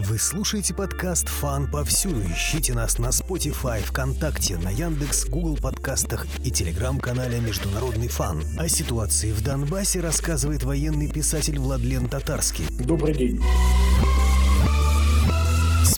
Вы слушаете подкаст «Фан» повсюду. Ищите нас на Spotify, ВКонтакте, на Яндекс, Google подкастах и телеграм-канале «Международный фан». О ситуации в Донбассе рассказывает военный писатель Владлен Татарский. Добрый день.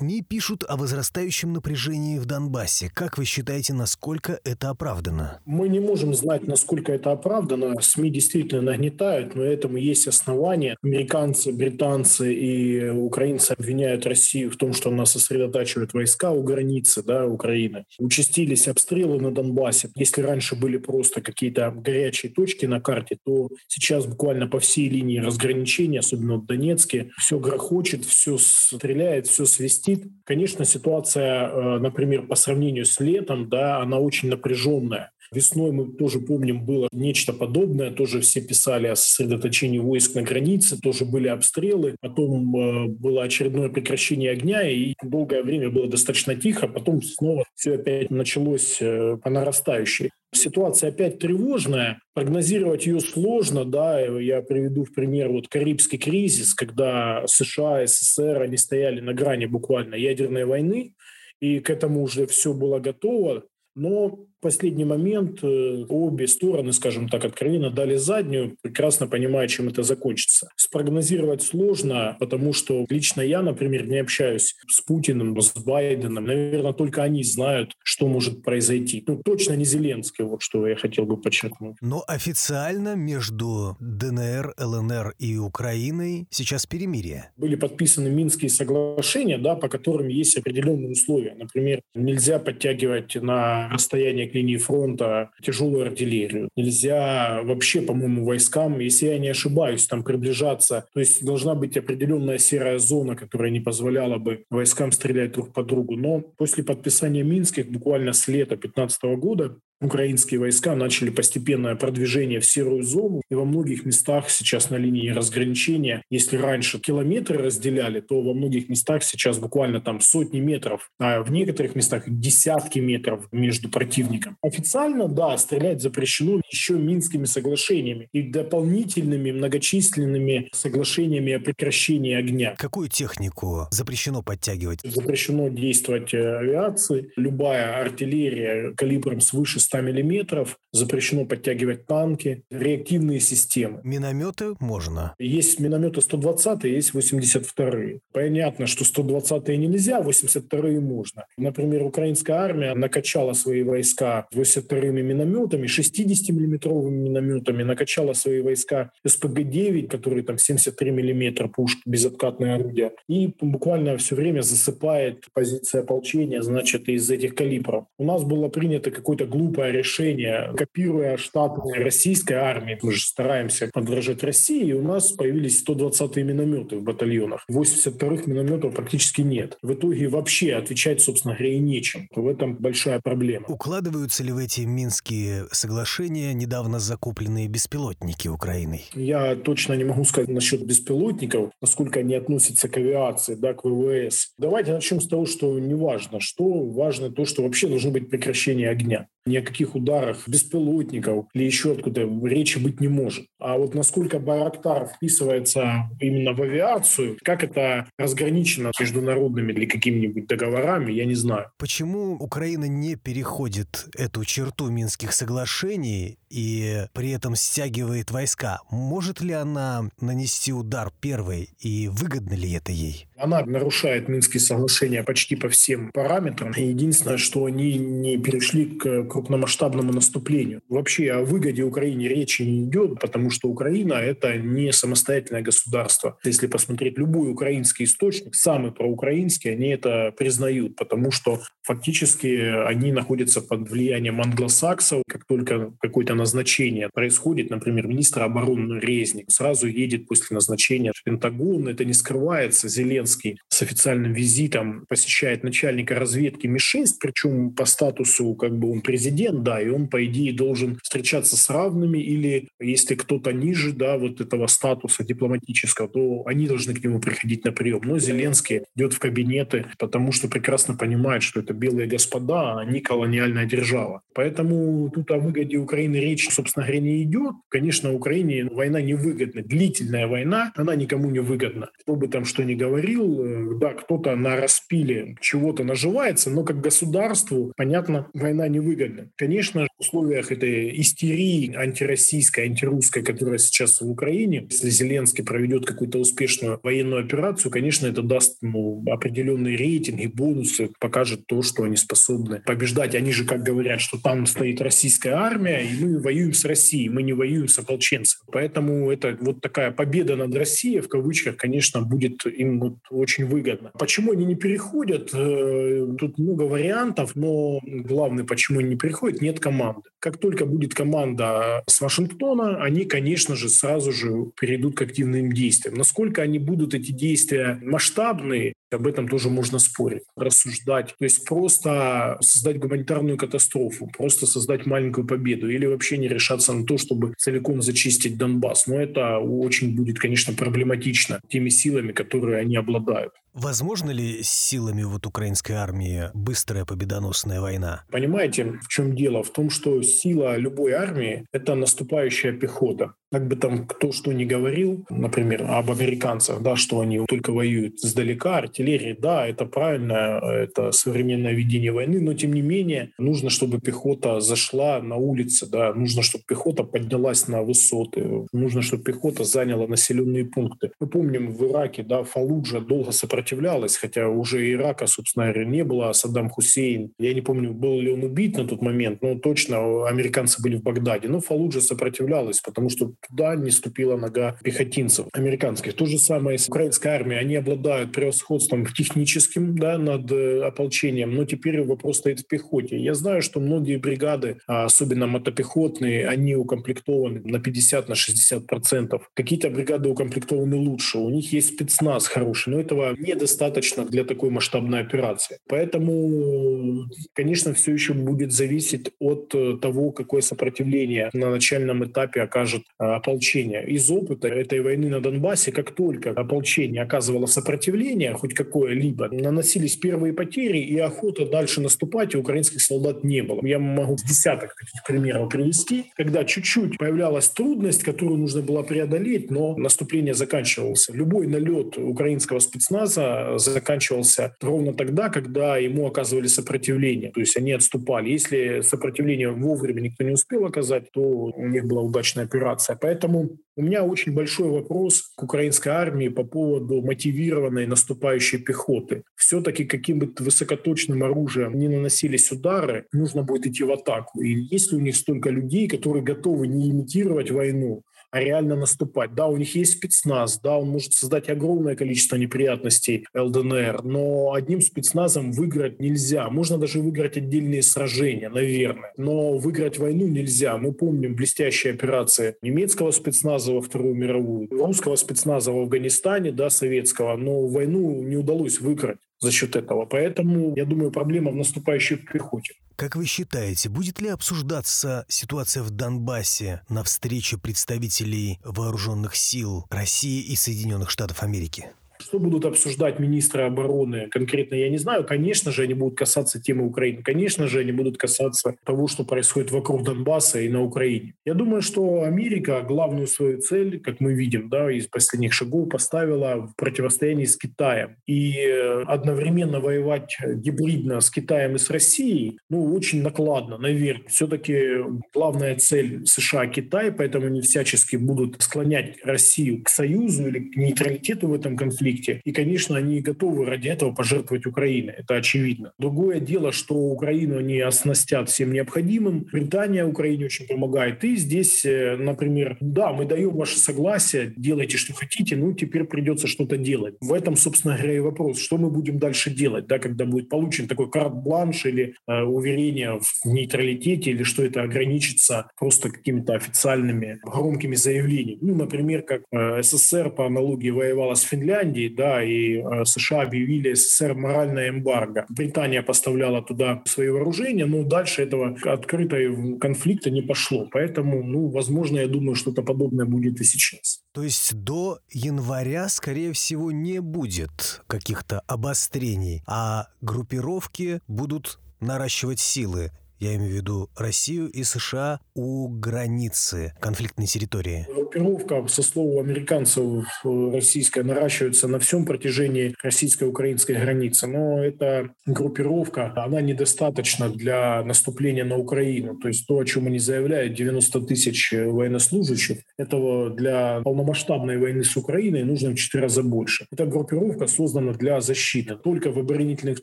СМИ пишут о возрастающем напряжении в Донбассе. Как вы считаете, насколько это оправдано? Мы не можем знать, насколько это оправдано. СМИ действительно нагнетают, но этому есть основания. Американцы, британцы и украинцы обвиняют Россию в том, что она сосредотачивает войска у границы да, Украины. Участились обстрелы на Донбассе. Если раньше были просто какие-то горячие точки на карте, то сейчас буквально по всей линии разграничения, особенно в Донецке, все грохочет, все стреляет, все свистит свистит. Конечно, ситуация, э, например, по сравнению с летом, да, она очень напряженная. Весной мы тоже помним, было нечто подобное. Тоже все писали о сосредоточении войск на границе, тоже были обстрелы. Потом э, было очередное прекращение огня, и долгое время было достаточно тихо. Потом снова все опять началось э, по нарастающей. Ситуация опять тревожная, прогнозировать ее сложно, да, я приведу в пример вот Карибский кризис, когда США, СССР, они стояли на грани буквально ядерной войны, и к этому уже все было готово, но последний момент э, обе стороны, скажем так, откровенно дали заднюю, прекрасно понимая, чем это закончится. Спрогнозировать сложно, потому что лично я, например, не общаюсь с Путиным, с Байденом. Наверное, только они знают, что может произойти. Ну, точно не Зеленский, вот что я хотел бы подчеркнуть. Но официально между ДНР, ЛНР и Украиной сейчас перемирие. Были подписаны Минские соглашения, да, по которым есть определенные условия. Например, нельзя подтягивать на расстояние к линии фронта тяжелую артиллерию. Нельзя вообще, по-моему, войскам, если я не ошибаюсь, там приближаться. То есть должна быть определенная серая зона, которая не позволяла бы войскам стрелять друг по другу. Но после подписания Минских, буквально с лета 2015 года, украинские войска начали постепенное продвижение в серую зону. И во многих местах сейчас на линии разграничения, если раньше километры разделяли, то во многих местах сейчас буквально там сотни метров, а в некоторых местах десятки метров между противником. Официально, да, стрелять запрещено еще Минскими соглашениями и дополнительными многочисленными соглашениями о прекращении огня. Какую технику запрещено подтягивать? Запрещено действовать э, авиации. Любая артиллерия калибром свыше 100 миллиметров, запрещено подтягивать танки, реактивные системы. Минометы можно? Есть минометы 120 есть 82 -е. Понятно, что 120 нельзя, 82 можно. Например, украинская армия накачала свои войска 82-ми минометами, 60-миллиметровыми минометами, накачала свои войска СПГ-9, которые там 73 миллиметра пушки, безоткатное орудие, и буквально все время засыпает позиция ополчения, значит, из этих калибров. У нас было принято какое-то глупое глупое решение, копируя штаты российской армии. Мы же стараемся подражать России, и у нас появились 120-е минометы в батальонах. 82-х минометов практически нет. В итоге вообще отвечать, собственно говоря, и нечем. В этом большая проблема. Укладываются ли в эти Минские соглашения недавно закупленные беспилотники Украиной? Я точно не могу сказать насчет беспилотников, насколько они относятся к авиации, да, к ВВС. Давайте начнем с того, что не важно. Что важно то, что вообще должно быть прекращение огня ни о каких ударах беспилотников или еще откуда речи быть не может. А вот насколько Байрактар вписывается именно в авиацию, как это разграничено международными или какими-нибудь договорами, я не знаю. Почему Украина не переходит эту черту Минских соглашений и при этом стягивает войска? Может ли она нанести удар первой и выгодно ли это ей? Она нарушает Минские соглашения почти по всем параметрам. Единственное, что они не перешли к крупномасштабному наступлению. Вообще о выгоде Украине речи не идет, потому что Украина — это не самостоятельное государство. Если посмотреть любой украинский источник, самый проукраинский, они это признают, потому что фактически они находятся под влиянием англосаксов. Как только какое-то назначение происходит, например, министр обороны Резник сразу едет после назначения в Пентагон, это не скрывается, Зеленский с официальным визитом посещает начальника разведки Ми-6, причем по статусу как бы он президент да, и он, по идее, должен встречаться с равными, или если кто-то ниже, да, вот этого статуса дипломатического, то они должны к нему приходить на прием. Но Зеленский идет в кабинеты, потому что прекрасно понимает, что это белые господа, а не колониальная держава. Поэтому тут о выгоде Украины речь, собственно говоря, не идет. Конечно, Украине война невыгодна. Длительная война, она никому не выгодна. Кто бы там что ни говорил, э, да, кто-то на распиле чего-то наживается, но как государству, понятно, война невыгодна. Конечно, в условиях этой истерии антироссийской, антирусской, которая сейчас в Украине, если Зеленский проведет какую-то успешную военную операцию, конечно, это даст ну, определенные рейтинги, бонусы, покажет то, что они способны побеждать. Они же, как говорят, что там стоит российская армия, и мы воюем с Россией, мы не воюем с ополченцами. Поэтому это вот такая победа над Россией, в кавычках, конечно, будет им вот очень выгодно. Почему они не переходят? Э, тут много вариантов, но главное, почему они не переходят, нет команды. Как только будет команда с Вашингтона, они, конечно же, сразу же перейдут к активным действиям. Насколько они будут, эти действия, масштабные, об этом тоже можно спорить, рассуждать. То есть просто создать гуманитарную катастрофу, просто создать маленькую победу или вообще не решаться на то, чтобы целиком зачистить Донбасс. Но это очень будет, конечно, проблематично теми силами, которые они обладают. Возможно ли с силами вот украинской армии быстрая победоносная война? Понимаете, в чем дело? В том, что сила любой армии — это наступающая пехота. Как бы там кто что ни говорил, например, об американцах, да, что они только воюют сдалека, артиллерии, да, это правильно, это современное ведение войны, но тем не менее нужно, чтобы пехота зашла на улицы, да, нужно, чтобы пехота поднялась на высоты, нужно, чтобы пехота заняла населенные пункты. Мы помним в Ираке, да, Фалуджа долго сопротивлялась, хотя уже Ирака, собственно говоря, не было, а Саддам Хусейн, я не помню, был ли он убит на тот момент, но точно американцы были в Багдаде. Но Фалуджа сопротивлялась, потому что туда не ступила нога пехотинцев американских. То же самое с украинской армией. Они обладают превосходством техническим да, над э, ополчением, но теперь вопрос стоит в пехоте. Я знаю, что многие бригады, а особенно мотопехотные, они укомплектованы на 50 на 60 процентов. Какие-то бригады укомплектованы лучше, у них есть спецназ хороший, но этого не недостаточно для такой масштабной операции. Поэтому, конечно, все еще будет зависеть от э, того, какое сопротивление на начальном этапе окажет ополчение. Из опыта этой войны на Донбассе, как только ополчение оказывало сопротивление, хоть какое-либо, наносились первые потери, и охота дальше наступать у украинских солдат не было. Я могу десяток таких примеров привести, когда чуть-чуть появлялась трудность, которую нужно было преодолеть, но наступление заканчивалось. Любой налет украинского спецназа заканчивался ровно тогда, когда ему оказывали сопротивление. То есть они отступали. Если сопротивление вовремя никто не успел оказать, то у них была удачная операция. Поэтому у меня очень большой вопрос к украинской армии по поводу мотивированной наступающей пехоты. Все-таки каким бы высокоточным оружием не наносились удары, нужно будет идти в атаку. И есть ли у них столько людей, которые готовы не имитировать войну, а реально наступать. Да, у них есть спецназ, да, он может создать огромное количество неприятностей ЛДНР, но одним спецназом выиграть нельзя. Можно даже выиграть отдельные сражения, наверное, но выиграть войну нельзя. Мы помним блестящие операции немецкого спецназа во Вторую мировую, русского спецназа в Афганистане, да, советского, но войну не удалось выиграть за счет этого. Поэтому, я думаю, проблема в наступающей пехоте. Как вы считаете, будет ли обсуждаться ситуация в Донбассе на встрече представителей вооруженных сил России и Соединенных Штатов Америки? Что будут обсуждать министры обороны конкретно, я не знаю. Конечно же, они будут касаться темы Украины. Конечно же, они будут касаться того, что происходит вокруг Донбасса и на Украине. Я думаю, что Америка главную свою цель, как мы видим, да, из последних шагов поставила в противостоянии с Китаем. И э, одновременно воевать гибридно с Китаем и с Россией, ну, очень накладно, наверное. Все-таки главная цель США — Китай, поэтому они всячески будут склонять Россию к союзу или к нейтралитету в этом конфликте конфликте. И, конечно, они готовы ради этого пожертвовать Украиной. Это очевидно. Другое дело, что Украину они оснастят всем необходимым. Британия Украине очень помогает. И здесь, э, например, да, мы даем ваше согласие, делайте, что хотите, ну, теперь придется что-то делать. В этом, собственно говоря, и вопрос, что мы будем дальше делать, да, когда будет получен такой карт-бланш или э, уверение в нейтралитете, или что это ограничится просто какими-то официальными громкими заявлениями. Ну, например, как э, СССР по аналогии воевала с Финляндией, да, и э, США объявили СССР моральное эмбарго. Британия поставляла туда свои вооружения, но дальше этого открытого конфликта не пошло. Поэтому, ну, возможно, я думаю, что-то подобное будет и сейчас. То есть до января, скорее всего, не будет каких-то обострений, а группировки будут наращивать силы я имею в виду Россию и США, у границы конфликтной территории? Группировка, со слова американцев, российская наращивается на всем протяжении российско-украинской границы. Но эта группировка, она недостаточна для наступления на Украину. То есть то, о чем они заявляют, 90 тысяч военнослужащих, этого для полномасштабной войны с Украиной нужно в 4 раза больше. Эта группировка создана для защиты только в оборонительных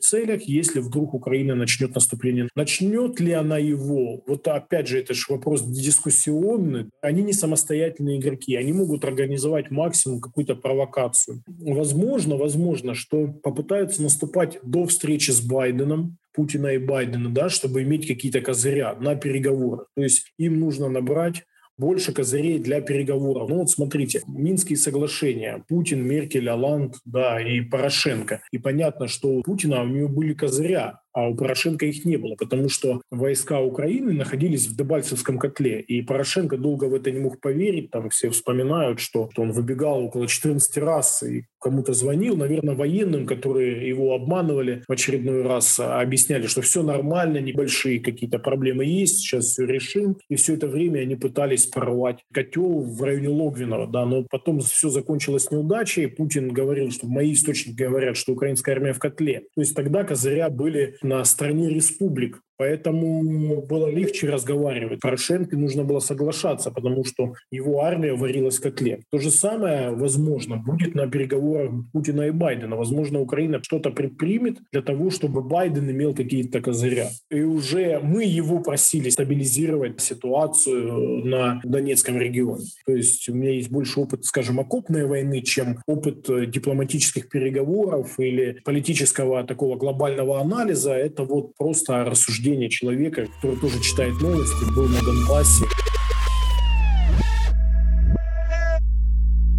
целях, если вдруг Украина начнет наступление. Начнет ли ли она его? Вот опять же, это же вопрос дискуссионный. Они не самостоятельные игроки, они могут организовать максимум какую-то провокацию. Возможно, возможно, что попытаются наступать до встречи с Байденом, Путина и Байдена, да, чтобы иметь какие-то козыря на переговорах. То есть им нужно набрать больше козырей для переговоров. Ну вот смотрите, Минские соглашения, Путин, Меркель, Оланд, да, и Порошенко. И понятно, что у Путина у него были козыря, а у Порошенко их не было, потому что войска Украины находились в Дебальцевском котле, и Порошенко долго в это не мог поверить, там все вспоминают, что он выбегал около 14 раз и кому-то звонил, наверное, военным, которые его обманывали в очередной раз, а объясняли, что все нормально, небольшие какие-то проблемы есть, сейчас все решим. И все это время они пытались порвать котел в районе Логвинова, да, но потом все закончилось неудачей. Путин говорил, что мои источники говорят, что украинская армия в котле. То есть тогда козыря были на стороне республик. Поэтому было легче разговаривать. Порошенко нужно было соглашаться, потому что его армия варилась в котле. То же самое, возможно, будет на переговорах Путина и Байдена. Возможно, Украина что-то предпримет для того, чтобы Байден имел какие-то козыря. И уже мы его просили стабилизировать ситуацию на Донецком регионе. То есть у меня есть больше опыт, скажем, окопной войны, чем опыт э, дипломатических переговоров или политического такого глобального анализа. Это вот просто рассуждение убеждение человека, который тоже читает новости, был на Донбассе.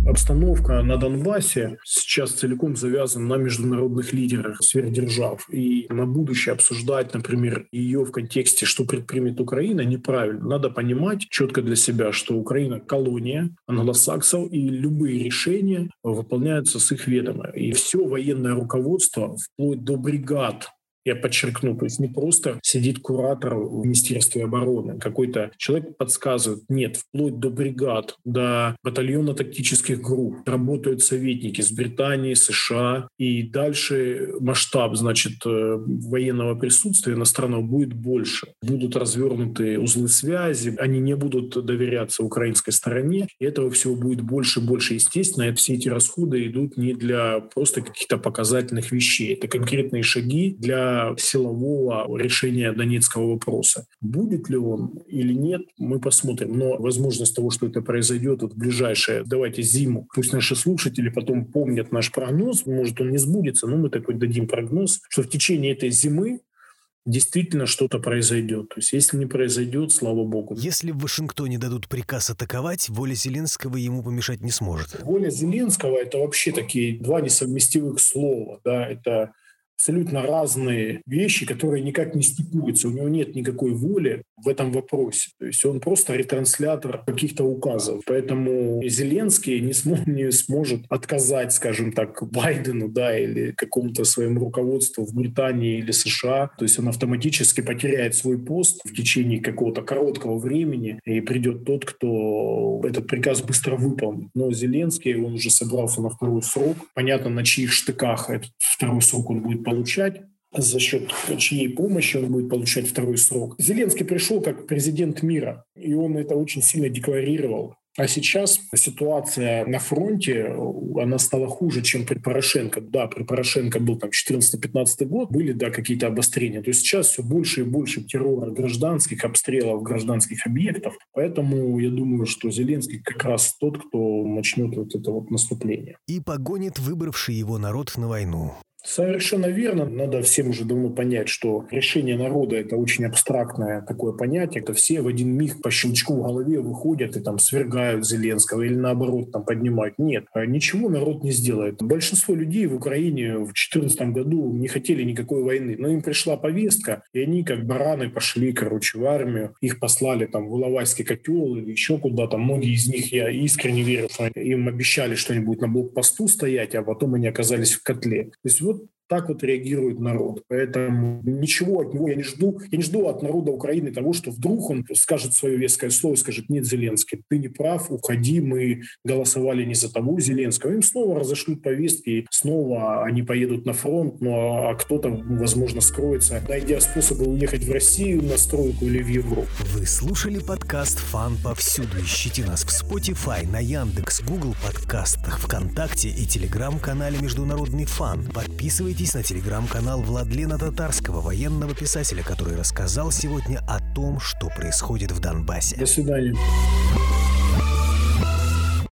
Обстановка на Донбассе сейчас целиком завязана на международных лидерах сверхдержав. И на будущее обсуждать, например, ее в контексте, что предпримет Украина, неправильно. Надо понимать четко для себя, что Украина — колония англосаксов, и любые решения выполняются с их ведома. И все военное руководство, вплоть до бригад я подчеркну, то есть не просто сидит куратор в Министерстве обороны, какой-то человек подсказывает. Нет, вплоть до бригад, до батальона тактических групп работают советники с Британии, США, и дальше масштаб, значит, э, военного присутствия иностранного будет больше. Будут развернуты узлы связи, они не будут доверяться украинской стороне, и этого всего будет больше и больше. Естественно, все эти расходы идут не для просто каких-то показательных вещей, это конкретные шаги для силового решения донецкого вопроса. Будет ли он или нет, мы посмотрим. Но возможность того, что это произойдет вот в ближайшее, давайте зиму, пусть наши слушатели потом помнят наш прогноз, может он не сбудется, но мы такой дадим прогноз, что в течение этой зимы действительно что-то произойдет. То есть если не произойдет, слава богу. Если в Вашингтоне дадут приказ атаковать, воля Зеленского ему помешать не сможет. Воля Зеленского — это вообще такие два несовместимых слова. Да? Это абсолютно разные вещи, которые никак не стыкуются. У него нет никакой воли в этом вопросе. То есть он просто ретранслятор каких-то указов. Поэтому Зеленский не, см- не сможет отказать, скажем так, Байдену да, или какому-то своему руководству в Британии или США. То есть он автоматически потеряет свой пост в течение какого-то короткого времени, и придет тот, кто этот приказ быстро выполнит. Но Зеленский, он уже собрался на второй срок. Понятно, на чьих штыках этот второй срок он будет получать за счет чьей помощи он будет получать второй срок. Зеленский пришел как президент мира, и он это очень сильно декларировал. А сейчас ситуация на фронте, она стала хуже, чем при Порошенко. Да, при Порошенко был там 14-15 год, были, да, какие-то обострения. То есть сейчас все больше и больше террора гражданских, обстрелов гражданских объектов. Поэтому я думаю, что Зеленский как раз тот, кто начнет вот это вот наступление. И погонит выбравший его народ на войну. Совершенно верно. Надо всем уже давно понять, что решение народа – это очень абстрактное такое понятие. Это все в один миг по щелчку в голове выходят и там свергают Зеленского или наоборот там поднимают. Нет, а ничего народ не сделает. Большинство людей в Украине в 2014 году не хотели никакой войны, но им пришла повестка, и они как бараны пошли, короче, в армию. Их послали там в Иловайский котел или еще куда-то. Многие из них, я искренне верю, что им обещали что-нибудь на блокпосту стоять, а потом они оказались в котле. То есть вот так вот реагирует народ. Поэтому ничего от него я не жду. Я не жду от народа Украины того, что вдруг он скажет свое веское слово, скажет, нет, Зеленский, ты не прав, уходи, мы голосовали не за того Зеленского. Им снова разошлют повестки, и снова они поедут на фронт, ну а, а кто-то, возможно, скроется, найдя способы уехать в Россию на стройку или в Европу. Вы слушали подкаст «Фан повсюду». Ищите нас в Spotify, на Яндекс, Google подкастах, ВКонтакте и Телеграм-канале «Международный фан». Подписывайтесь Подписывайтесь на телеграм-канал Владлена Татарского, военного писателя, который рассказал сегодня о том, что происходит в Донбассе. До свидания.